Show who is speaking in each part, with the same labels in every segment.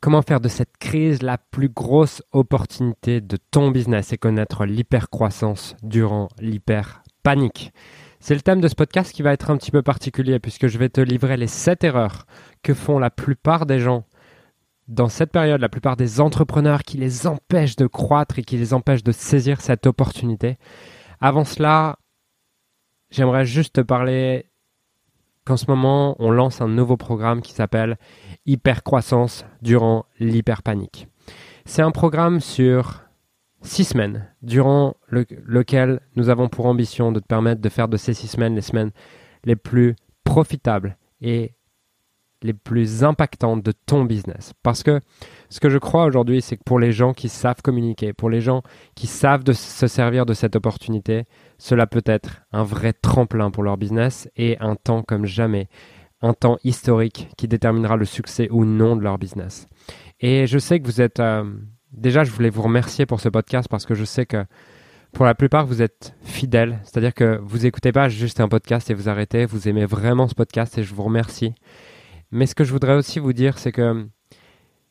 Speaker 1: Comment faire de cette crise la plus grosse opportunité de ton business et connaître l'hypercroissance durant l'hyper-panique? C'est le thème de ce podcast qui va être un petit peu particulier puisque je vais te livrer les 7 erreurs que font la plupart des gens dans cette période, la plupart des entrepreneurs qui les empêchent de croître et qui les empêchent de saisir cette opportunité. Avant cela, j'aimerais juste te parler qu'en ce moment, on lance un nouveau programme qui s'appelle Hypercroissance durant l'hyperpanique. C'est un programme sur six semaines, durant lequel nous avons pour ambition de te permettre de faire de ces six semaines les semaines les plus profitables et les plus impactantes de ton business. Parce que ce que je crois aujourd'hui, c'est que pour les gens qui savent communiquer, pour les gens qui savent de se servir de cette opportunité, cela peut être un vrai tremplin pour leur business et un temps comme jamais, un temps historique qui déterminera le succès ou non de leur business. Et je sais que vous êtes... Euh, déjà, je voulais vous remercier pour ce podcast parce que je sais que pour la plupart, vous êtes fidèles. C'est-à-dire que vous n'écoutez pas juste un podcast et vous arrêtez. Vous aimez vraiment ce podcast et je vous remercie. Mais ce que je voudrais aussi vous dire, c'est que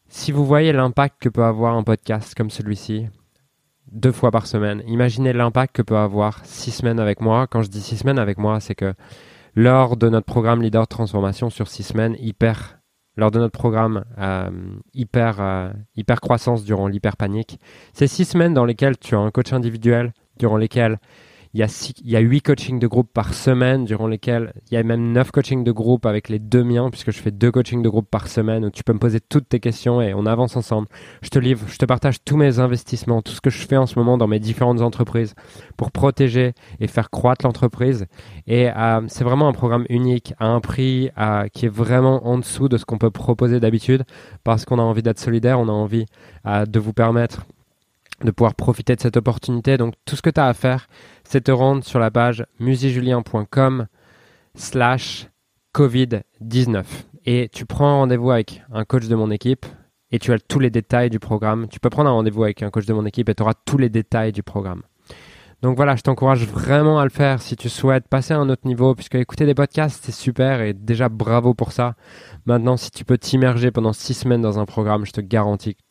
Speaker 1: si vous voyez l'impact que peut avoir un podcast comme celui-ci, deux fois par semaine, imaginez l'impact que peut avoir six semaines avec moi. Quand je dis six semaines avec moi, c'est que lors de notre programme Leader Transformation sur six semaines, hyper, lors de notre programme euh, hyper, euh, hyper croissance durant l'hyper panique, c'est six semaines dans lesquelles tu as un coach individuel, durant lesquelles il y, a six, il y a huit coachings de groupe par semaine, durant lesquels il y a même neuf coachings de groupe avec les deux miens, puisque je fais deux coachings de groupe par semaine où tu peux me poser toutes tes questions et on avance ensemble. Je te livre, je te partage tous mes investissements, tout ce que je fais en ce moment dans mes différentes entreprises pour protéger et faire croître l'entreprise. Et euh, c'est vraiment un programme unique à un prix qui est vraiment en dessous de ce qu'on peut proposer d'habitude parce qu'on a envie d'être solidaire, on a envie euh, de vous permettre de pouvoir profiter de cette opportunité. Donc tout ce que tu as à faire, c'est te rendre sur la page musijulien.com slash Covid-19. Et tu prends rendez-vous avec un coach de mon équipe et tu as tous les détails du programme. Tu peux prendre un rendez-vous avec un coach de mon équipe et tu auras tous les détails du programme. Donc voilà, je t'encourage vraiment à le faire si tu souhaites passer à un autre niveau, puisque écouter des podcasts, c'est super et déjà bravo pour ça. Maintenant, si tu peux t'immerger pendant six semaines dans un programme, je te garantis que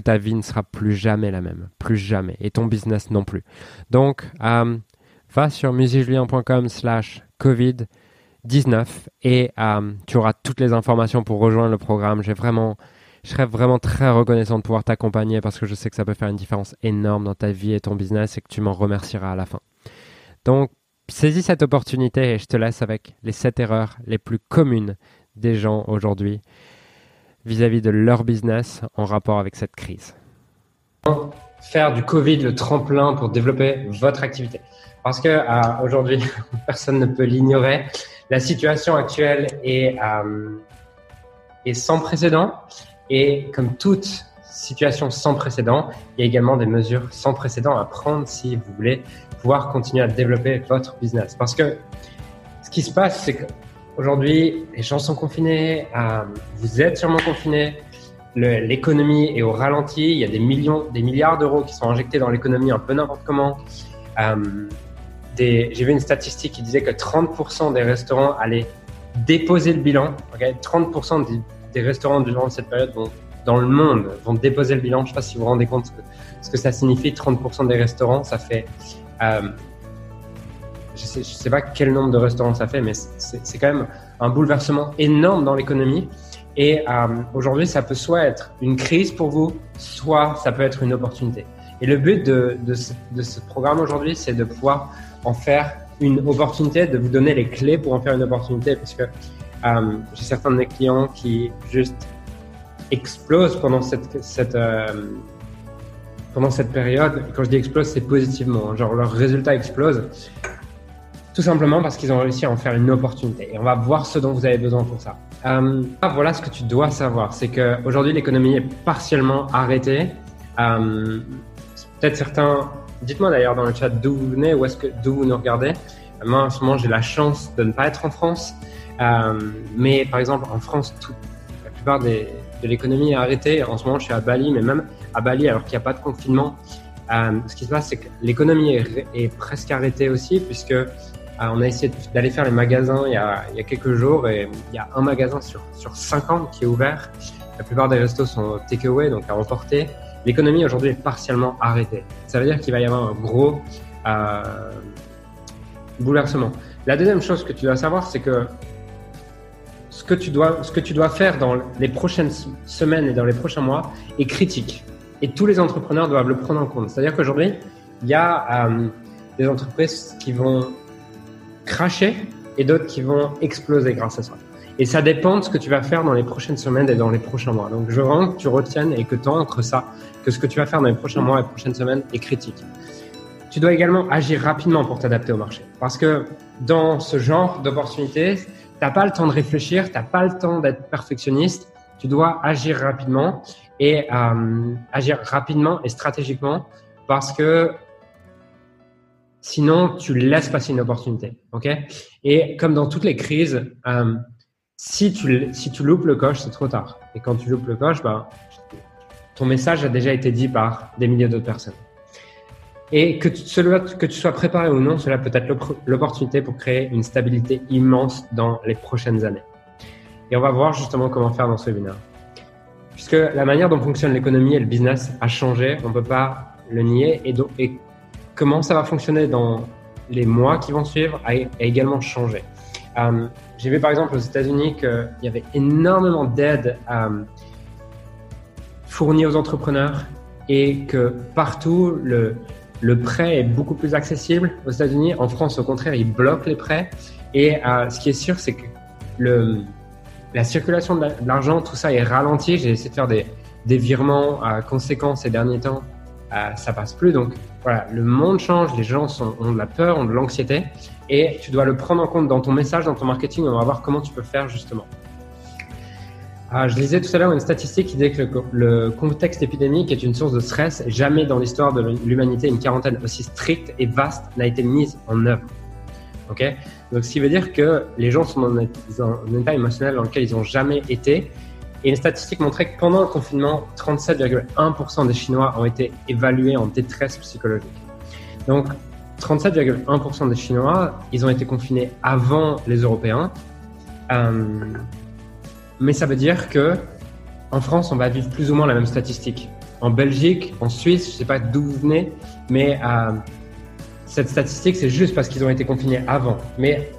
Speaker 1: ta vie ne sera plus jamais la même, plus jamais, et ton business non plus. Donc, euh, va sur musicjulien.com slash covid-19 et euh, tu auras toutes les informations pour rejoindre le programme. J'ai vraiment, je serais vraiment très reconnaissant de pouvoir t'accompagner parce que je sais que ça peut faire une différence énorme dans ta vie et ton business et que tu m'en remercieras à la fin. Donc, saisis cette opportunité et je te laisse avec les 7 erreurs les plus communes des gens aujourd'hui vis-à-vis de leur business en rapport avec cette crise. Faire du Covid le tremplin pour développer votre activité. Parce que euh, aujourd'hui, personne ne peut l'ignorer, la situation actuelle euh, est sans précédent. Et comme toute situation sans précédent, il y a également des mesures sans précédent à prendre si vous voulez pouvoir continuer à développer votre business. Parce que ce qui se passe, c'est que Aujourd'hui, les gens sont confinés, euh, vous êtes sûrement confinés, l'économie est au ralenti, il y a des millions, des milliards d'euros qui sont injectés dans l'économie un peu n'importe comment. Euh, J'ai vu une statistique qui disait que 30% des restaurants allaient déposer le bilan. 30% des, restaurants durant cette période dans le monde vont déposer le bilan. Je ne sais pas si vous vous rendez compte ce que, ça signifie. 30% des restaurants, ça fait euh, je sais, sais pas quel nombre de restaurants ça fait, mais c'est quand même un bouleversement énorme dans l'économie. Et euh, aujourd'hui, ça peut soit être une crise pour vous, soit ça peut être une opportunité. Et le but de, ce, programme aujourd'hui, c'est de pouvoir en faire une opportunité, de vous donner les clés pour en faire une opportunité, parce que euh, j'ai certains de mes clients qui juste explosent pendant cette, euh, période. quand je dis explose, c'est positivement. Genre, leurs résultats explosent. Tout simplement parce qu'ils ont réussi à en faire une opportunité. Et on va voir ce dont vous avez besoin pour ça. Euh, voilà ce que tu dois savoir, c'est qu'aujourd'hui l'économie est partiellement arrêtée. Euh, Peut-être certains, dites-moi d'ailleurs dans le chat d'où vous venez, que d'où vous nous regardez. Moi en ce moment j'ai la chance de ne pas être en France, euh, mais par exemple en France, tout, la plupart de l'économie est arrêtée. En ce moment je suis à Bali, mais même à Bali alors qu'il n'y a pas de confinement, ce qui se passe c'est que l'économie est, est, presque arrêtée aussi puisque ah, on a essayé d'aller faire les magasins il y, a, quelques jours et il y a un magasin sur, sur 50 qui est ouvert. la plupart des restos sont takeaway, donc à emporter. L'économie aujourd'hui est partiellement arrêtée. Ça veut dire qu'il va y avoir un gros euh, bouleversement. La deuxième chose que tu dois savoir, c'est que ce que tu dois, ce que tu dois faire dans les prochaines semaines et dans les prochains mois est critique. Et tous les entrepreneurs doivent le prendre en compte. C'est-à-dire qu'aujourd'hui, il y a euh, des entreprises qui vont cracher et d'autres qui vont exploser grâce à ça. Et ça dépend de ce que tu vas faire dans les prochaines semaines et dans les prochains mois. Donc, je veux vraiment que tu retiennes et que tu entre ça, que ce que tu vas faire dans les prochains mois et prochaines semaines est critique. Tu dois également agir rapidement pour t'adapter au marché. Parce que dans ce genre d'opportunités, tu n'as pas le temps de réfléchir, tu n'as pas le temps d'être perfectionniste. Tu dois agir rapidement et euh, agir rapidement et stratégiquement parce que sinon tu laisses passer une opportunité. Ok? Et comme dans toutes les crises, euh, si tu, si tu loupes le coche, c'est trop tard. Et quand tu loupes le coche, bah, ton message a déjà été dit par des milliers d'autres personnes. Et que tu, que tu sois préparé ou non, cela peut être l'opportunité pour créer une stabilité immense dans les prochaines années. Et on va voir justement comment faire dans ce webinaire. Puisque la manière dont fonctionne l'économie et le business a changé, on ne peut pas le nier. Et, donc, comment ça va fonctionner dans les mois qui vont suivre a, également changé. Euh, j'ai vu par exemple aux États-Unis qu'il y avait énormément d'aides euh, fournies aux entrepreneurs et que partout le, prêt est beaucoup plus accessible aux États-Unis. En France, au contraire, ils bloquent les prêts. Et euh, ce qui est sûr, c'est que la circulation de l'argent, tout ça est ralenti. J'ai essayé de faire des, virements à conséquents ces derniers temps. Euh, ça passe plus. Donc voilà, le monde change, les gens ont de la peur, ont de l'anxiété. Et tu dois le prendre en compte dans ton message, dans ton marketing. On va voir comment tu peux faire justement. Ah, je lisais tout à l'heure une statistique qui disait que le, contexte épidémique est une source de stress. Jamais dans l'histoire de l'humanité une quarantaine aussi stricte et vaste n'a été mise en œuvre. Ok? Donc, ce qui veut dire que les gens sont dans un, état émotionnel dans lequel ils n'ont jamais été. Et une statistique montrait que pendant le confinement, 37,1% des Chinois ont été évalués en détresse psychologique. Donc, 37,1% des Chinois, ils ont été confinés avant les Européens. Euh, mais ça veut dire que en France, on va vivre plus ou moins la même statistique. En Belgique, en Suisse, je ne sais pas d'où vous venez, mais euh, cette statistique, c'est juste parce qu'ils ont été confinés avant. Mais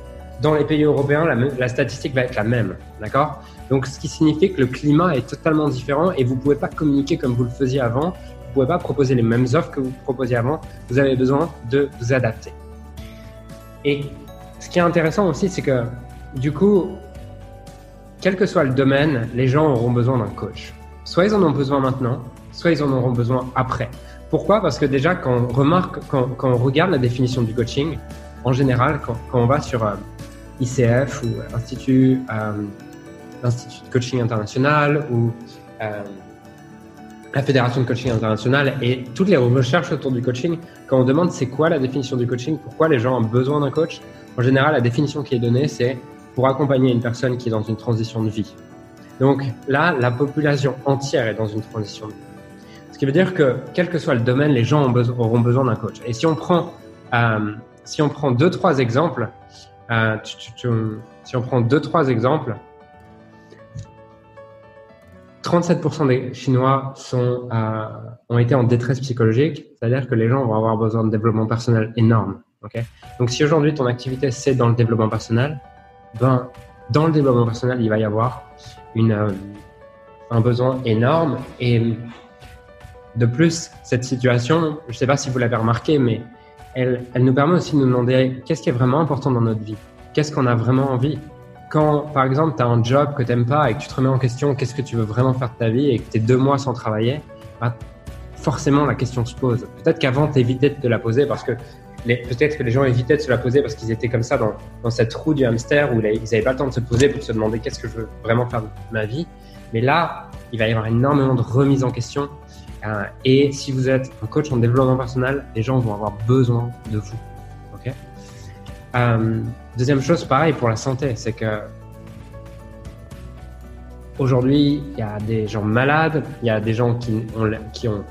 Speaker 1: dans les pays européens, la, la statistique va être la même, d'accord? Donc, ce qui signifie que le climat est totalement différent et vous ne pouvez pas communiquer comme vous le faisiez avant. Vous ne pouvez pas proposer les mêmes offres que vous proposiez avant. Vous avez besoin de vous adapter. Et ce qui est intéressant aussi, c'est que du coup, quel que soit le domaine, les gens auront besoin d'un coach. Soit ils en ont besoin maintenant, soit ils en auront besoin après. Pourquoi? Parce que déjà, quand on remarque, quand, on regarde la définition du coaching, en général, quand, on va sur euh, ICF ou Institut, euh, Institut de Coaching International ou euh, la Fédération de Coaching International et toutes les recherches autour du coaching, quand on demande c'est quoi la définition du coaching, pourquoi les gens ont besoin d'un coach, en général, la définition qui est donnée, c'est pour accompagner une personne qui est dans une transition de vie. Donc là, la population entière est dans une transition de vie. Ce qui veut dire que, quel que soit le domaine, les gens auront besoin d'un coach. Et si on prend, euh, si on prend deux, trois exemples, euh, si on prend deux, trois exemples, 37% des Chinois sont, euh, ont été en détresse psychologique, c'est-à-dire que les gens vont avoir besoin de développement personnel énorme. Donc si aujourd'hui ton activité c'est dans le développement personnel, ben, dans le développement personnel, il va y avoir une, euh, un besoin énorme. Et de plus, cette situation, je ne sais pas si vous l'avez remarqué, mais elle, elle nous permet aussi de nous demander qu'est-ce qui est vraiment important dans notre vie? Qu'est-ce qu'on a vraiment envie? Quand, par exemple, tu as un job que tu n'aimes pas et que tu te remets en question qu'est-ce que tu veux vraiment faire de ta vie et que tu es deux mois sans travailler, ben, forcément la question se pose. Peut-être qu'avant, tu évitais de la poser parce que peut-être que les gens évitaient de se la poser parce qu'ils étaient comme ça dans, dans cette roue du hamster où ils n'avaient pas le temps de se poser pour se demander qu'est-ce que je veux vraiment faire de ma vie. Mais là, il va y avoir énormément de remise en question. Euh, et si vous êtes un coach en développement personnel, les gens vont avoir besoin de vous. ok? Euh, deuxième chose, pareil pour la santé, c'est que aujourd'hui, il y a des gens malades, il y a des gens qui ont,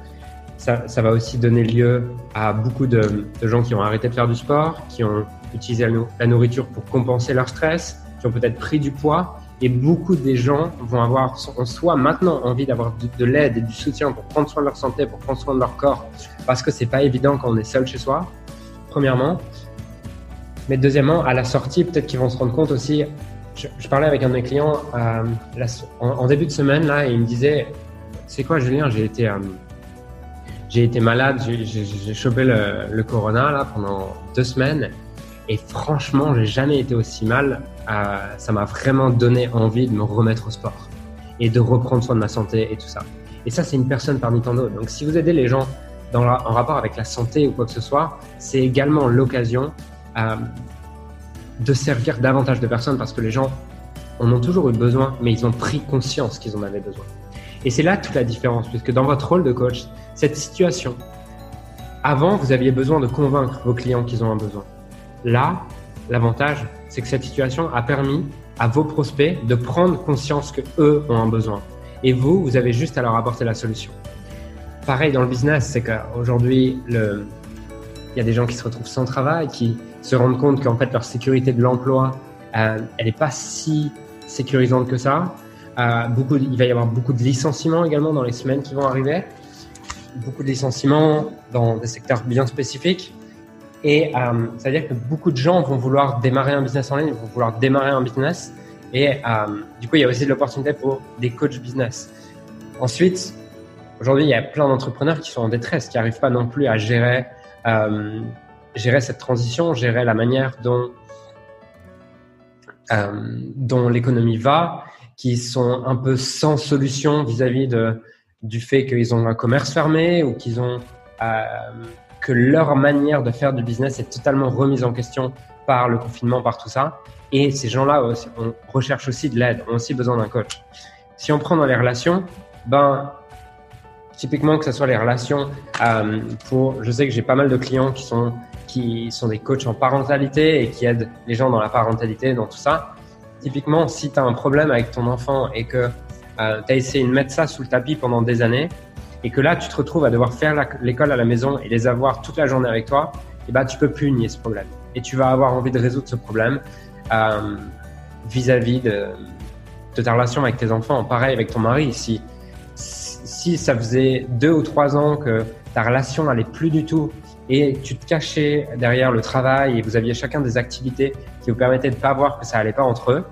Speaker 1: ça, va aussi donner lieu à beaucoup de, gens qui ont arrêté de faire du sport, qui ont utilisé la, nourriture pour compenser leur stress, qui ont peut-être pris du poids. Et beaucoup des gens vont avoir en soi maintenant envie d'avoir de, l'aide et du soutien pour prendre soin de leur santé, pour prendre soin de leur corps, parce que c'est pas évident quand on est seul chez soi, premièrement. Mais deuxièmement, à la sortie, peut-être qu'ils vont se rendre compte aussi. Je, parlais avec un de mes clients euh, en, début de semaine là, et il me disait, c'est quoi Julien J'ai été euh, malade, j'ai chopé le, corona là pendant deux semaines et franchement, j'ai jamais été aussi mal. Euh, ça m'a vraiment donné envie de me remettre au sport et de reprendre soin de ma santé et tout ça. Et ça, c'est une personne parmi tant d'autres. Donc, si vous aidez les gens dans en rapport avec la santé ou quoi que ce soit, c'est également l'occasion de servir davantage de personnes parce que les gens en ont toujours eu besoin, mais ils ont pris conscience qu'ils en avaient besoin. Et c'est là toute la différence, puisque dans votre rôle de coach, cette situation, avant, vous aviez besoin de convaincre vos clients qu'ils ont un besoin. Là, l'avantage, c'est que cette situation a permis à vos prospects de prendre conscience que eux ont un besoin. Et vous, vous avez juste à leur apporter la solution. Pareil dans le business, c'est qu'aujourd'hui, il y a des gens qui se retrouvent sans travail, qui se rendent compte qu'en fait leur sécurité de l'emploi, euh, elle n'est pas si sécurisante que ça. Euh, beaucoup, il va y avoir beaucoup de licenciements également dans les semaines qui vont arriver. Beaucoup de licenciements dans des secteurs bien spécifiques. Et euh, ça veut dire que beaucoup de gens vont vouloir démarrer un business en ligne, vont vouloir démarrer un business. Et du coup, il y a aussi de l'opportunité pour des coachs business. Ensuite, aujourd'hui, il y a plein d'entrepreneurs qui sont en détresse, qui n'arrivent pas non plus à gérer, gérer cette transition, gérer la manière dont, euh, dont l'économie va, qui sont un peu sans solution vis-à-vis de, du fait qu'ils ont un commerce fermé ou qu'ils ont euh, que leur manière de faire du business est totalement remise en question par le confinement, par tout ça. Et ces gens-là on recherche aussi de l'aide, ont aussi besoin d'un coach. Si on prend dans les relations, ben typiquement que ce soit les relations euh, pour, je sais que j'ai pas mal de clients qui sont qui sont des coachs en parentalité et qui aident les gens dans la parentalité, dans tout ça. Typiquement, si tu as un problème avec ton enfant et que euh, tu as essayé de mettre ça sous le tapis pendant des années, et que là, tu te retrouves à devoir faire l'école à la maison et les avoir toute la journée avec toi, et eh ben, tu peux plus nier ce problème. Et tu vas avoir envie de résoudre ce problème euh, vis-à-vis de, ta relation avec tes enfants. Pareil avec ton mari. Si, si ça faisait deux ou trois ans que ta relation n'allait plus du tout et tu te cachais derrière le travail et vous aviez chacun des activités qui vous permettaient de pas voir que ça allait pas entre eux,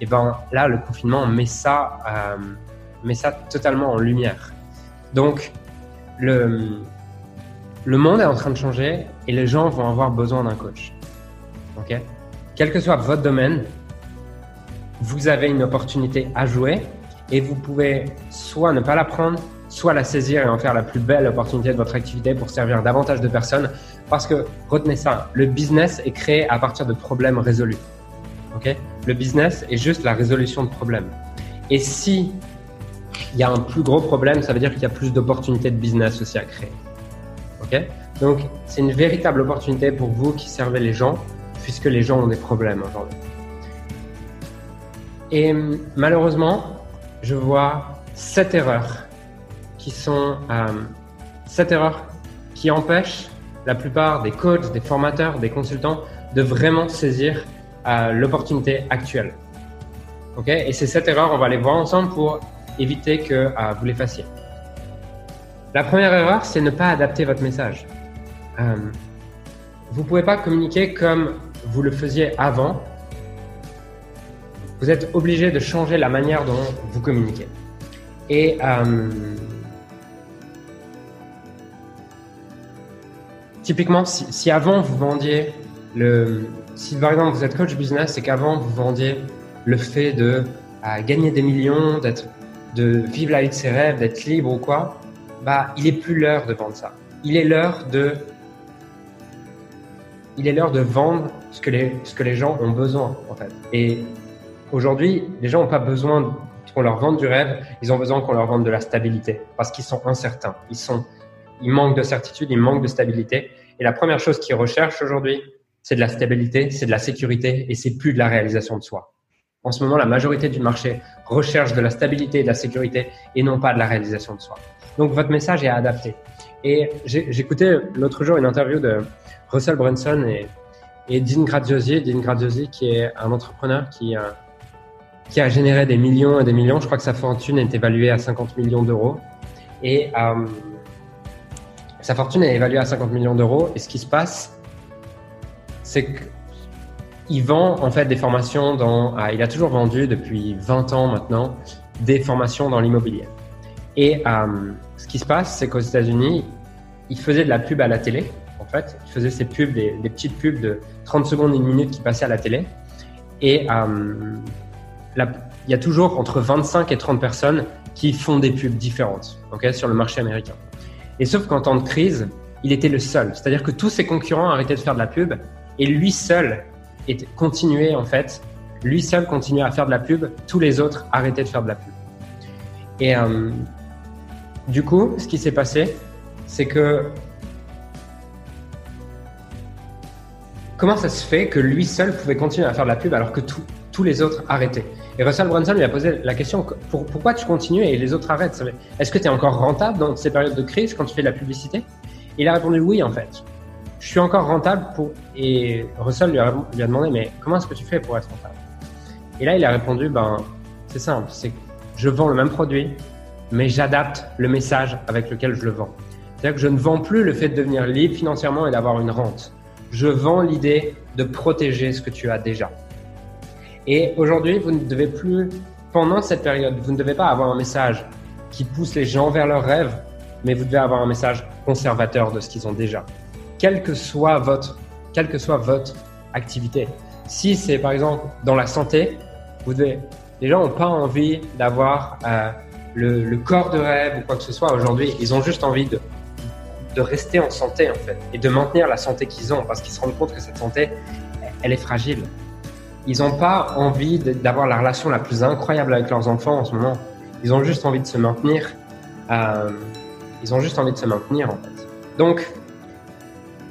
Speaker 1: et ben là, le confinement met ça, euh, met ça totalement en lumière. Donc, le, le monde est en train de changer et les gens vont avoir besoin d'un coach. Ok? Quel que soit votre domaine, vous avez une opportunité à jouer et vous pouvez soit ne pas la prendre, soit la saisir et en faire la plus belle opportunité de votre activité pour servir davantage de personnes. Parce que retenez ça, le business est créé à partir de problèmes résolus. Ok? Le business est juste la résolution de problèmes. Et si il y a un plus gros problème, ça veut dire qu'il y a plus d'opportunités de business aussi à créer. Ok? Donc, c'est une véritable opportunité pour vous qui servez les gens, puisque les gens ont des problèmes aujourd'hui. Et malheureusement, je vois sept erreurs qui sont euh, sept erreurs qui empêchent la plupart des coachs, des formateurs, des consultants de vraiment saisir euh, l'opportunité actuelle. Ok? Et ces sept erreurs, on va les voir ensemble pour éviter que euh, vous les fassiez. La première erreur, c'est ne pas adapter votre message. Vous ne pouvez pas communiquer comme vous le faisiez avant. Vous êtes obligé de changer la manière dont vous communiquez. Et typiquement, si, avant vous vendiez le, si par exemple vous êtes coach business et qu'avant vous vendiez le fait de gagner des millions, d'être de vivre la vie de ses rêves, d'être libre ou quoi, bah, il est plus l'heure de vendre ça. Il est l'heure de, il est l'heure de vendre ce que les, ce que les gens ont besoin, en fait. Et aujourd'hui, les gens n'ont pas besoin qu'on leur vende du rêve, ils ont besoin qu'on leur vende de la stabilité parce qu'ils sont incertains. Ils sont, ils manquent de certitude, ils manquent de stabilité. Et la première chose qu'ils recherchent aujourd'hui, c'est de la stabilité, c'est de la sécurité et c'est plus de la réalisation de soi. En ce moment, la majorité du marché recherche de la stabilité et de la sécurité et non pas de la réalisation de soi. Donc, votre message est adapté. Et j'écoutais l'autre jour une interview de Russell Brunson et, Dean Graziosi. Dean Graziosi, qui est un entrepreneur qui, euh, qui a généré des millions et des millions. Je crois que sa fortune est évaluée à 50 millions d'euros. Et euh, sa fortune est évaluée à 50 millions d'euros. Et ce qui se passe, c'est qu'il vend en fait des formations dans. Ah, il a toujours vendu depuis 20 ans maintenant des formations dans l'immobilier. Et euh, ce qui se passe, c'est qu'aux États-Unis, il faisait de la pub à la télé. En fait, il faisait ces pubs, des, petites pubs de 30 secondes, une minute qui passaient à la télé. Et euh, il y a toujours entre 25 et 30 personnes qui font des pubs différentes okay, sur le marché américain. Et sauf qu'en temps de crise, il était le seul. C'est-à-dire que tous ses concurrents arrêtaient de faire de la pub et lui seul continuait en fait, lui seul continuait à faire de la pub, tous les autres arrêtaient de faire de la pub. Et euh, du coup, ce qui s'est passé, c'est que comment ça se fait que lui seul pouvait continuer à faire de la pub alors que tous les autres arrêtaient? Et Russell Brunson lui a posé la question pourquoi tu continues et les autres arrêtent? Est-ce que tu es encore rentable dans ces périodes de crise quand tu fais de la publicité? Il a répondu oui en fait. Je suis encore rentable pour. Et Russell lui a, lui a demandé mais comment est-ce que tu fais pour être rentable? Et là il a répondu ben c'est simple, c'est je vends le même produit, mais j'adapte le message avec lequel je le vends. C'est-à-dire que je ne vends plus le fait de devenir libre financièrement et d'avoir une rente. Je vends l'idée de protéger ce que tu as déjà. Et aujourd'hui, vous ne devez plus, pendant cette période, vous ne devez pas avoir un message qui pousse les gens vers leurs rêves, mais vous devez avoir un message conservateur de ce qu'ils ont déjà. Quelle que soit votre, quelle que soit votre activité. Si c'est par exemple dans la santé, vous devez, les gens n'ont pas envie d'avoir euh, le, le, corps de rêve ou quoi que ce soit aujourd'hui. Ils ont juste envie de, de rester en santé en fait et de maintenir la santé qu'ils ont parce qu'ils se rendent compte que cette santé, elle est fragile. Ils n'ont pas envie d'avoir la relation la plus incroyable avec leurs enfants en ce moment. Ils ont juste envie de se maintenir. Euh, ils ont juste envie de se maintenir en fait. Donc,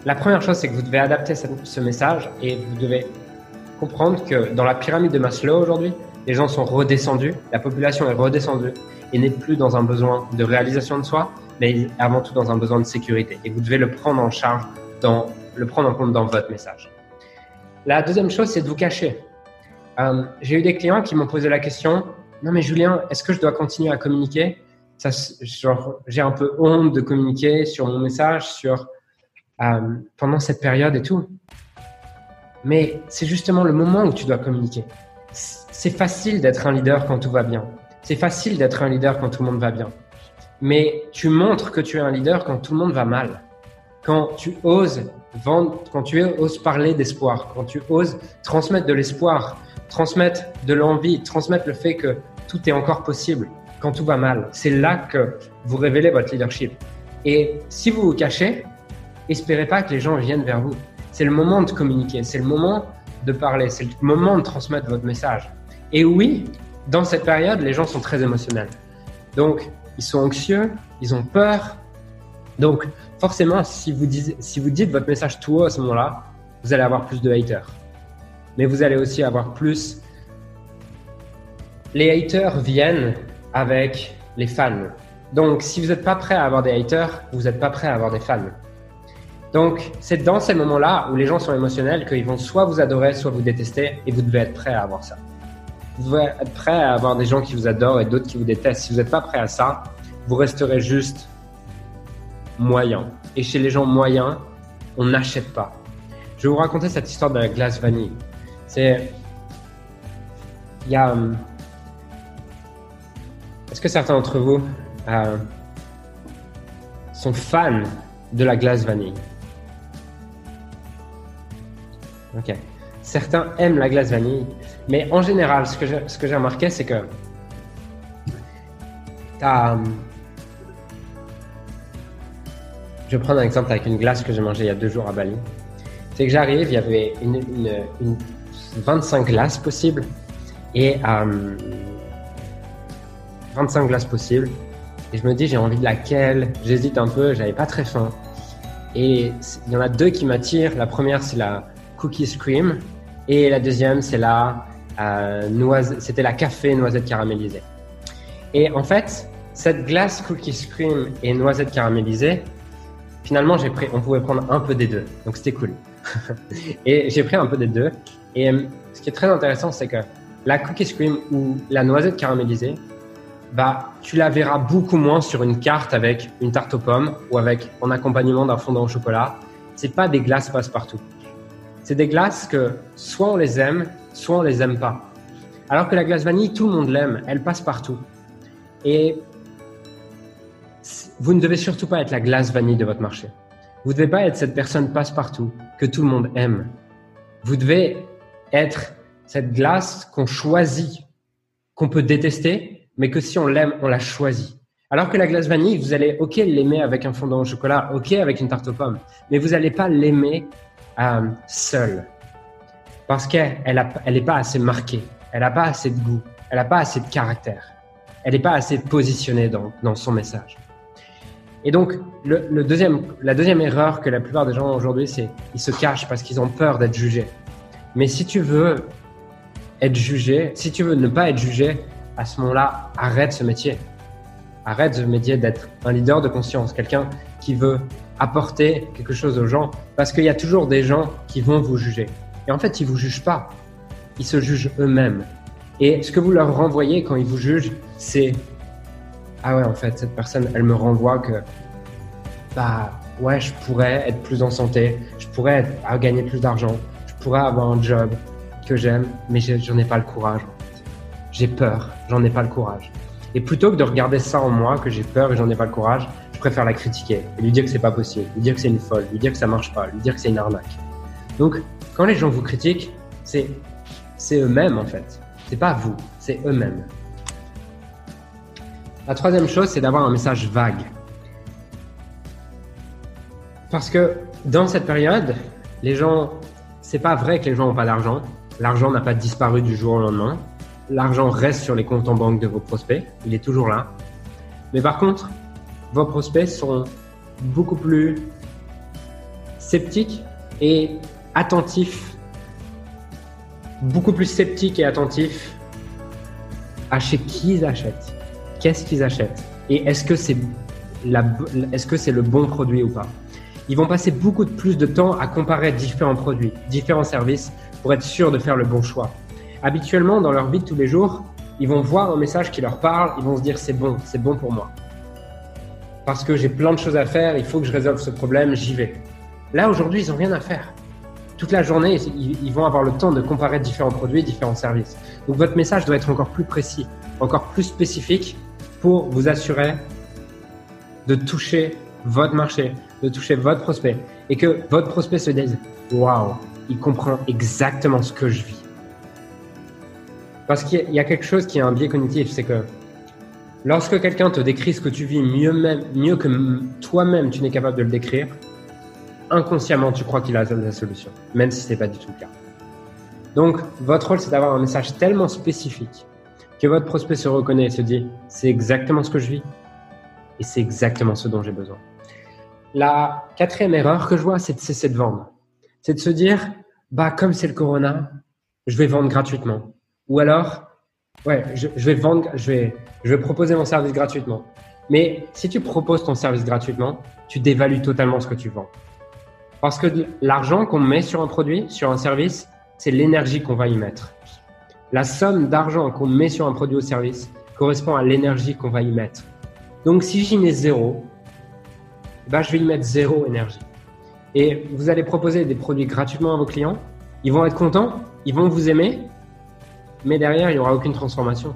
Speaker 1: la première chose, c'est que vous devez adapter ce message et vous devez comprendre que dans la pyramide de Maslow aujourd'hui, les gens sont redescendus, la population est redescendue et n'est plus dans un besoin de réalisation de soi, mais avant tout dans un besoin de sécurité. Et vous devez le prendre en charge, le prendre en compte dans votre message. La deuxième chose, c'est de vous cacher. Euh, j'ai eu des clients qui m'ont posé la question, non mais Julien, est-ce que je dois continuer à communiquer? J'ai un peu honte de communiquer sur mon message, sur euh, pendant cette période et tout. Mais c'est justement le moment où tu dois communiquer. C'est facile d'être un leader quand tout va bien. C'est facile d'être un leader quand tout le monde va bien mais tu montres que tu es un leader quand tout le monde va mal. Quand tu oses vendre, quand tu oses parler d'espoir, quand tu oses transmettre de l'espoir, transmettre de l'envie, transmettre le fait que tout est encore possible quand tout va mal. C'est là que vous révélez votre leadership. Et si vous vous cachez, espérez pas que les gens viennent vers vous. C'est le moment de communiquer, c'est le moment de parler, c'est le moment de transmettre votre message. Et oui, dans cette période, les gens sont très émotionnels. Donc, ils sont anxieux, ils ont peur. Donc, forcément, si vous, dites, votre message tout haut à ce moment-là, vous allez avoir plus de haters. Mais vous allez aussi avoir plus. Les haters viennent avec les fans. Donc, si vous n'êtes pas prêt à avoir des haters, vous n'êtes pas prêt à avoir des fans. Donc, c'est dans ces moments-là où les gens sont émotionnels qu'ils vont soit vous adorer, soit vous détester, et vous devez être prêt à avoir ça vous devez être prêt à avoir des gens qui vous adorent et d'autres qui vous détestent. Si vous n'êtes pas prêt à ça, vous resterez juste moyen. Et chez les gens moyens, on n'achète pas. Je vais vous raconter cette histoire de la glace vanille. C'est. Il y a. Euh, est-ce que certains d'entre vous euh, sont fans de la glace vanille? Ok. Certains aiment la glace vanille, mais en général, ce que j'ai, ce remarqué, c'est que as, je vais prendre un exemple avec une glace que j'ai mangée il y a deux jours à Bali. C'est que j'arrive, il y avait une, 25 glaces possibles et 25 euh, glaces possibles. Et je me dis, j'ai envie de laquelle? J'hésite un peu, j'avais pas très faim. Et il y en a deux qui m'attirent. La première, c'est la cookie cream. Et la deuxième, c'est la euh, c'était la café noisette caramélisée. Et en fait, cette glace cookie cream et noisette caramélisée, finalement, j'ai pris, on pouvait prendre un peu des deux. Donc c'était cool. et j'ai pris un peu des deux. Et euh, ce qui est très intéressant, c'est que la cookie cream ou la noisette caramélisée, bah, tu la verras beaucoup moins sur une carte avec une tarte aux pommes ou avec en accompagnement d'un fondant au chocolat. C'est pas des glaces passe-partout. C'est des glaces que soit on les aime, soit on les aime pas. Alors que la glace vanille, tout le monde l'aime, elle passe partout. Et vous ne devez surtout pas être la glace vanille de votre marché. Vous ne devez pas être cette personne passe-partout que tout le monde aime. Vous devez être cette glace qu'on choisit, qu'on peut détester, mais que si on l'aime, on la choisit. Alors que la glace vanille, vous allez, ok, l'aimer avec un fondant au chocolat, ok, avec une tarte aux pommes, mais vous n'allez pas l'aimer euh, seule. Parce qu'elle n'est pas assez marquée, elle n'a pas assez de goût, elle n'a pas assez de caractère, elle n'est pas assez positionnée dans son message. Et donc, le, deuxième, la deuxième erreur que la plupart des gens ont aujourd'hui, c'est ils se cachent parce qu'ils ont peur d'être jugés. Mais si tu veux être jugé, si tu veux ne pas être jugé, à ce moment-là, arrête ce métier. Arrête ce métier d'être un leader de conscience, quelqu'un qui veut apporter quelque chose aux gens, parce qu'il y a toujours des gens qui vont vous juger. Et en fait, ils vous jugent pas, ils se jugent eux-mêmes. Et ce que vous leur renvoyez quand ils vous jugent, c'est ah ouais, en fait, cette personne, elle me renvoie que bah ouais, je pourrais être plus en santé, je pourrais gagner plus d'argent, je pourrais avoir un job, que j'aime, mais j'en ai pas le courage. J'ai peur, j'en ai pas le courage. Et plutôt que de regarder ça en moi, que j'ai peur et j'en ai pas le courage, je préfère la critiquer et lui dire que c'est pas possible, lui dire que c'est une folle, lui dire que ça marche pas, lui dire que c'est une arnaque. Donc, quand les gens vous critiquent, c'est c'est eux-mêmes en fait. C'est pas vous, c'est eux-mêmes. La troisième chose, c'est d'avoir un message vague. Parce que dans cette période, les gens, c'est pas vrai que les gens n'ont pas d'argent. L'argent n'a pas disparu du jour au lendemain. L'argent reste sur les comptes en banque de vos prospects. Il est toujours là. Mais par contre, vos prospects sont beaucoup plus sceptiques et attentifs. Beaucoup plus sceptiques et attentifs à chez qui ils achètent. Qu'est-ce qu'ils achètent Et est-ce que c'est est-ce que c'est le bon produit ou pas Ils vont passer beaucoup de plus de temps à comparer différents produits, différents services pour être sûr de faire le bon choix. Habituellement, dans leur vie de tous les jours, ils vont voir un message qui leur parle, ils vont se dire c'est bon, c'est bon pour moi. Parce que j'ai plein de choses à faire, il faut que je résolve ce problème, j'y vais. Là, aujourd'hui, ils n'ont rien à faire. Toute la journée, ils vont avoir le temps de comparer différents produits, différents services. Donc votre message doit être encore plus précis, encore plus spécifique pour vous assurer de toucher votre marché, de toucher votre prospect et que votre prospect se dise Waouh, il comprend exactement ce que je vis. Parce qu'il y a quelque chose qui est un biais cognitif, c'est que lorsque quelqu'un te décrit ce que tu vis mieux, même, mieux que toi-même tu n'es capable de le décrire, inconsciemment tu crois qu'il a la solution, même si ce n'est pas du tout le cas. Donc, votre rôle, c'est d'avoir un message tellement spécifique que votre prospect se reconnaît et se dit, c'est exactement ce que je vis et c'est exactement ce dont j'ai besoin. La quatrième erreur que je vois, c'est de cesser de vendre c'est de se dire, bah, comme c'est le corona, je vais vendre gratuitement. Ou alors, ouais, je, vais vendre, je vais, je vais proposer mon service gratuitement. Mais si tu proposes ton service gratuitement, tu dévalues totalement ce que tu vends. Parce que l'argent qu'on met sur un produit, sur un service, c'est l'énergie qu'on va y mettre. La somme d'argent qu'on met sur un produit ou service correspond à l'énergie qu'on va y mettre. Donc si j'y mets zéro, bah, je vais y mettre zéro énergie. Et vous allez proposer des produits gratuitement à vos clients. Ils vont être contents, ils vont vous aimer, mais derrière, il n'y aura aucune transformation.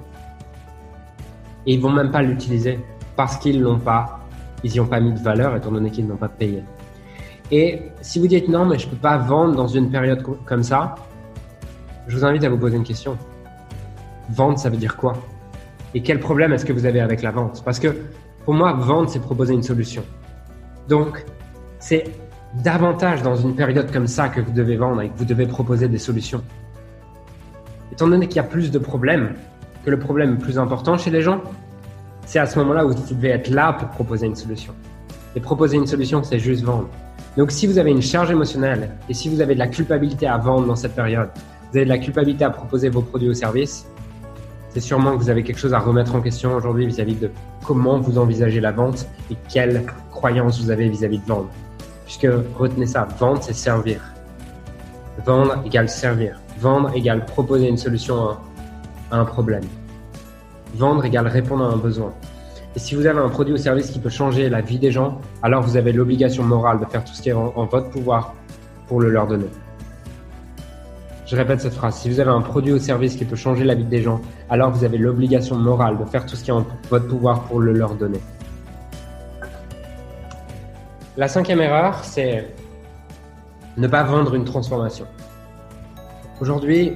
Speaker 1: Et ils vont même pas l'utiliser parce qu'ils l'ont pas, ils n'y ont pas mis de valeur étant donné qu'ils n'ont pas payé. Et si vous dites non, mais je peux pas vendre dans une période comme ça, je vous invite à vous poser une question. Vendre, ça veut dire quoi? Et quel problème est-ce que vous avez avec la vente? Parce que pour moi, vendre, c'est proposer une solution. Donc, c'est davantage dans une période comme ça que vous devez vendre et que vous devez proposer des solutions. Étant donné qu'il y a plus de problèmes, que le problème est plus important chez les gens, c'est à ce moment-là où vous devez être là pour proposer une solution. Et proposer une solution, c'est juste vendre. Donc si vous avez une charge émotionnelle et si vous avez de la culpabilité à vendre dans cette période, vous avez de la culpabilité à proposer vos produits ou services, c'est sûrement que vous avez quelque chose à remettre en question aujourd'hui vis-à-vis de comment vous envisagez la vente et quelles croyances vous avez vis-à-vis -vis de vendre. Puisque retenez ça, vendre, c'est servir. Vendre égale servir. Vendre égale proposer une solution à un problème. Vendre égale répondre à un besoin. Et si vous avez un produit ou service qui peut changer la vie des gens, alors vous avez l'obligation morale de faire tout ce qui est en, votre pouvoir pour le leur donner. Je répète cette phrase. Si vous avez un produit ou service qui peut changer la vie des gens, alors vous avez l'obligation morale de faire tout ce qui est en votre pouvoir pour le leur donner. La cinquième erreur, c'est ne pas vendre une transformation. Aujourd'hui,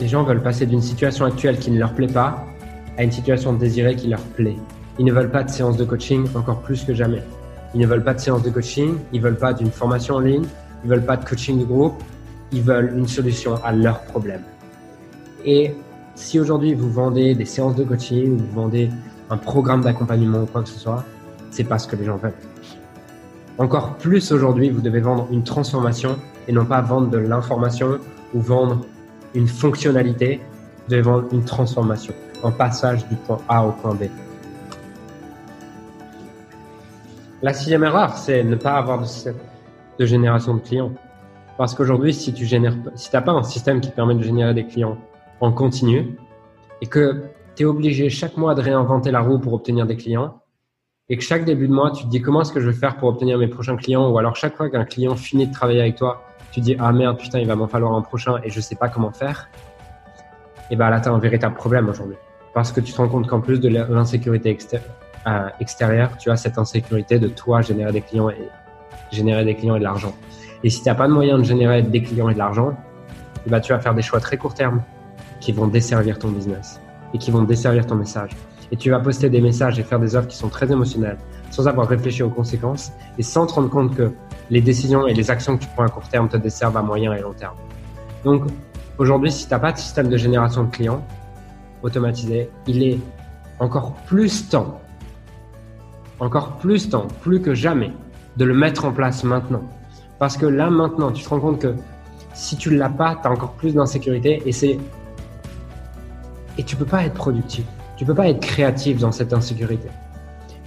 Speaker 1: les gens veulent passer d'une situation actuelle qui ne leur plaît pas à une situation désirée qui leur plaît. Ils ne veulent pas de séance de coaching encore plus que jamais. Ils ne veulent pas de séance de coaching, ils veulent pas d'une formation en ligne, ils veulent pas de coaching de groupe, ils veulent une solution à leurs problèmes. Et si aujourd'hui vous vendez des séances de coaching, vous vendez un programme d'accompagnement ou quoi que ce soit, c'est pas ce que les gens veulent. Encore plus aujourd'hui, vous devez vendre une transformation et non pas vendre de l'information ou vendre une fonctionnalité, vous devez vendre une transformation, un passage du point A au point B. La sixième erreur, c'est ne pas avoir de, génération de clients. Parce qu'aujourd'hui, si tu génères, si n'as pas un système qui permet de générer des clients en continu et que tu es obligé chaque mois de réinventer la roue pour obtenir des clients, et que chaque début de mois, tu te dis comment est-ce que je vais faire pour obtenir mes prochains clients, ou alors chaque fois qu'un client finit de travailler avec toi, tu te dis ah merde putain il va m'en falloir un prochain et je sais pas comment faire, et ben là tu as un véritable problème aujourd'hui, parce que tu te rends compte qu'en plus de l'insécurité euh, extérieure, tu as cette insécurité de toi générer des clients et générer des clients et de l'argent. Et si tu n'as pas de moyen de générer des clients et de l'argent, ben tu vas faire des choix très court terme qui vont desservir ton business et qui vont desservir ton message et tu vas poster des messages et faire des offres qui sont très émotionnelles sans avoir réfléchi aux conséquences et sans te rendre compte que les décisions et les actions que tu prends à court terme te desservent à moyen et long terme. Donc aujourd'hui, si tu n'as pas de système de génération de clients automatisé, il est encore plus temps, encore plus temps, plus que jamais, de le mettre en place maintenant. Parce que là, maintenant, tu te rends compte que si tu ne l'as pas, tu as encore plus d'insécurité et c'est et tu peux pas être productif. Tu peux pas être créatif dans cette insécurité.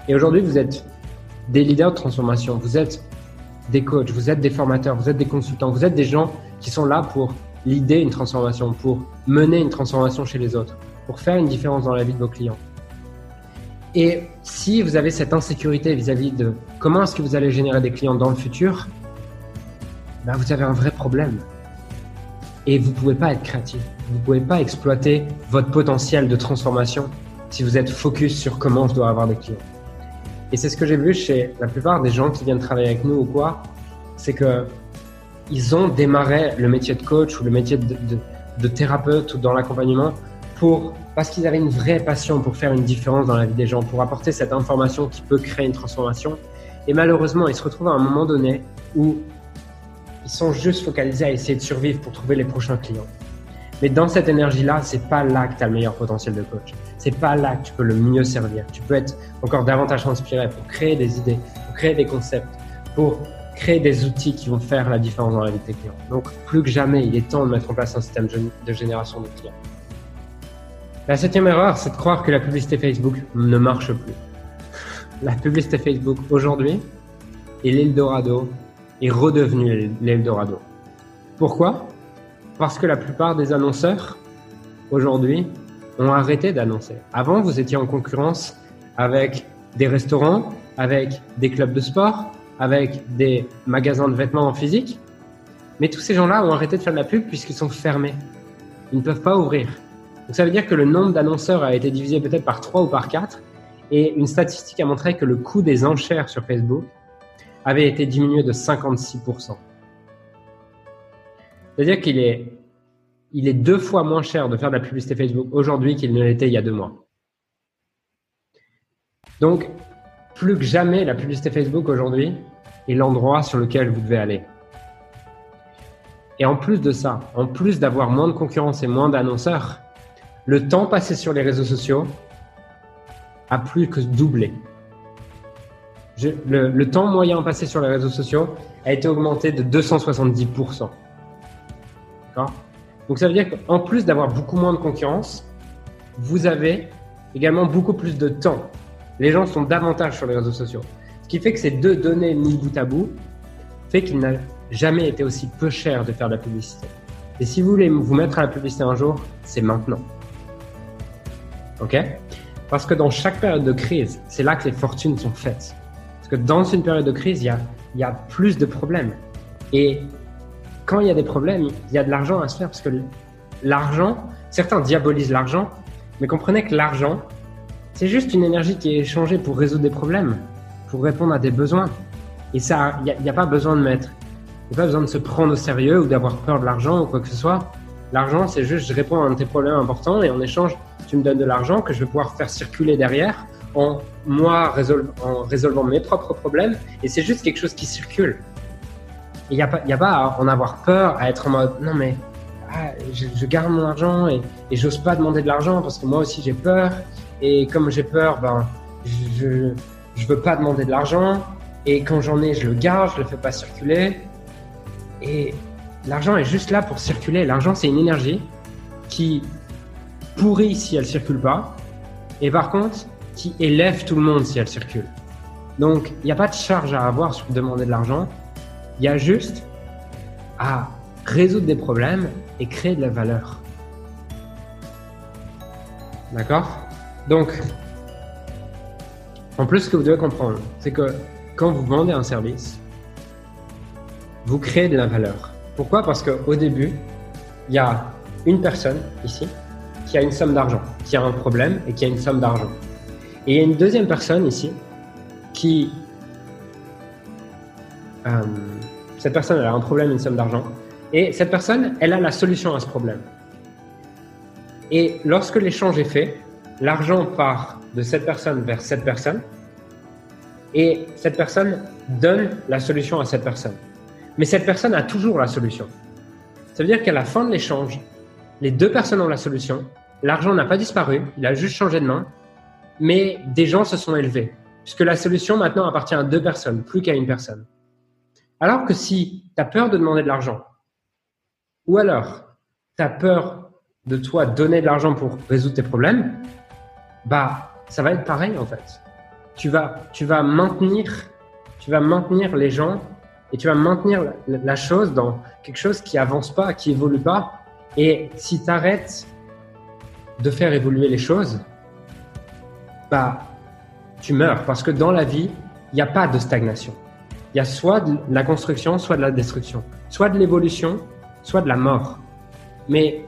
Speaker 1: Et aujourd'hui, vous êtes des leaders de transformation, vous êtes des coachs, vous êtes des formateurs, vous êtes des consultants, vous êtes des gens qui sont là pour l'idée une transformation, pour mener une transformation chez les autres, pour faire une différence dans la vie de vos clients. Et si vous avez cette insécurité vis-à-vis de comment est-ce que vous allez générer des clients dans le futur, ben vous avez un vrai problème. Et vous ne pouvez pas être créatif. Vous ne pouvez pas exploiter votre potentiel de transformation si vous êtes focus sur comment je dois avoir des clients. Et c'est ce que j'ai vu chez la plupart des gens qui viennent travailler avec nous ou quoi, c'est que ils ont démarré le métier de coach ou le métier de, de, thérapeute ou dans l'accompagnement pour parce qu'ils avaient une vraie passion pour faire une différence dans la vie des gens, pour apporter cette information qui peut créer une transformation. Et malheureusement, ils se retrouvent à un moment donné où ils sont juste focalisés à essayer de survivre pour trouver les prochains clients. Mais dans cette énergie-là, c'est pas là que tu as le meilleur potentiel de coach. C'est pas là que tu peux le mieux servir. Tu peux être encore davantage inspiré pour créer des idées, pour créer des concepts, pour créer des outils qui vont faire la différence dans la vie de tes clients. Donc, plus que jamais, il est temps de mettre en place un système de génération de clients. La septième erreur, c'est de croire que la publicité Facebook ne marche plus. La publicité Facebook aujourd'hui est l'Eldorado, est redevenu l'Eldorado. Pourquoi? Parce que la plupart des annonceurs, aujourd'hui, ont arrêté d'annoncer. Avant, vous étiez en concurrence avec des restaurants, avec des clubs de sport, avec des magasins de vêtements en physique. Mais tous ces gens-là ont arrêté de faire de la pub puisqu'ils sont fermés. Ils ne peuvent pas ouvrir. Donc ça veut dire que le nombre d'annonceurs a été divisé peut-être par 3 ou par 4. Et une statistique a montré que le coût des enchères sur Facebook avait été diminué de 56%. C'est-à-dire qu'il est, il est deux fois moins cher de faire de la publicité Facebook aujourd'hui qu'il ne l'était il y a deux mois. Donc, plus que jamais, la publicité Facebook aujourd'hui est l'endroit sur lequel vous devez aller. Et en plus de ça, en plus d'avoir moins de concurrence et moins d'annonceurs, le temps passé sur les réseaux sociaux a plus que doublé. le, temps moyen passé sur les réseaux sociaux a été augmenté de 270%. Donc ça veut dire qu'en plus d'avoir beaucoup moins de concurrence, vous avez également beaucoup plus de temps. Les gens sont davantage sur les réseaux sociaux. Ce qui fait que ces deux données mis bout à bout fait qu'il n'a jamais été aussi peu cher de faire de la publicité. Et si vous voulez vous mettre à la publicité un jour, c'est maintenant. Ok? Parce que dans chaque période de crise, c'est là que les fortunes sont faites. Parce que dans une période de crise, il y a, plus de problèmes. Et quand il y a des problèmes, il y a de l'argent à se faire parce que l'argent, certains diabolisent l'argent, mais comprenez que l'argent, c'est juste une énergie qui est échangée pour résoudre des problèmes, pour répondre à des besoins. Et ça, il n'y a, a, pas besoin de mettre, il n'y a pas besoin de se prendre au sérieux ou d'avoir peur de l'argent ou quoi que ce soit. L'argent, c'est juste, je réponds à un de tes problèmes importants et en échange, tu me donnes de l'argent que je vais pouvoir faire circuler derrière en moi en résolvant mes propres problèmes. Et c'est juste quelque chose qui circule. Il n'y a, pas, a pas à en avoir peur, à être en mode non, mais ah, je, garde mon argent et, j'ose pas demander de l'argent parce que moi aussi j'ai peur. Et comme j'ai peur, ben, je ne veux pas demander de l'argent. Et quand j'en ai, je le garde, je le fais pas circuler. Et l'argent est juste là pour circuler. L'argent, c'est une énergie qui pourrit si elle circule pas. Et par contre, qui élève tout le monde si elle circule. Donc, il n'y a pas de charge à avoir sur demander de l'argent. Il y a juste à résoudre des problèmes et créer de la valeur. D'accord? Donc, en plus, ce que vous devez comprendre, c'est que quand vous vendez un service, vous créez de la valeur. Pourquoi? Parce qu'au début, il y a une personne ici qui a une somme d'argent, qui a un problème et qui a une somme d'argent. Et il y a une deuxième personne ici qui... Euh, cette personne, elle a un problème, une somme d'argent. Et cette personne, elle a la solution à ce problème. Et lorsque l'échange est fait, l'argent part de cette personne vers cette personne. Et cette personne donne la solution à cette personne. Mais cette personne a toujours la solution. Ça veut dire qu'à la fin de l'échange, les deux personnes ont la solution. L'argent n'a pas disparu, il a juste changé de main mais des gens se sont élevés, puisque la solution maintenant appartient à deux personnes, plus qu'à une personne. Alors que si tu as peur de demander de l'argent, ou alors tu as peur de toi donner de l'argent pour résoudre tes problèmes, bah ça va être pareil en fait. Tu vas, tu vas maintenir, tu vas maintenir les gens et tu vas maintenir la, chose dans quelque chose qui avance pas, qui évolue pas. Et si tu arrêtes de faire évoluer les choses, bah, tu meurs. Parce que dans la vie, il n'y a pas de stagnation. Il y a soit de la construction, soit de la destruction. Soit de l'évolution, soit de la mort. Mais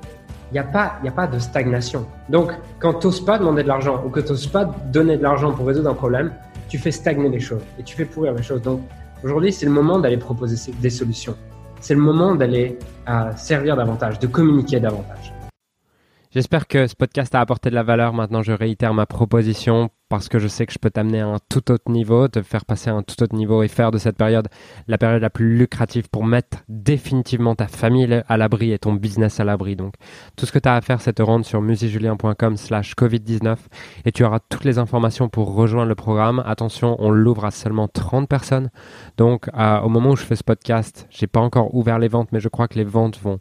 Speaker 1: il n'y a, pas, a pas de stagnation. Donc, quand tu n'oses pas demander de l'argent ou que tu n'oses pas donner de l'argent pour résoudre un problème, tu fais stagner les choses et tu fais pourrir les choses. Donc, aujourd'hui, c'est le moment d'aller proposer des solutions. C'est le moment d'aller euh, servir davantage, de communiquer davantage. J'espère que ce podcast a apporté de la valeur. Maintenant, je réitère ma proposition parce que je sais que je peux t'amener à un tout autre niveau, te faire passer à un tout autre niveau et faire de cette période la période la plus lucrative pour mettre définitivement ta famille à l'abri et ton business à l'abri. Donc, tout ce que tu as à faire, c'est te rendre sur musicjulien.com slash Covid-19 et tu auras toutes les informations pour rejoindre le programme. Attention, on l'ouvre à seulement 30 personnes. Donc, au moment où je fais ce podcast, j'ai pas encore ouvert les ventes, mais je crois que les ventes vont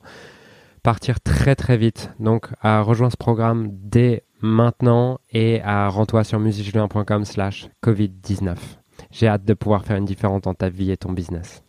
Speaker 1: partir très très vite. Donc, à rejoindre ce programme dès maintenant et à rends-toi sur musicjulien.com slash Covid-19. J'ai hâte de pouvoir faire une différence dans ta vie et ton business.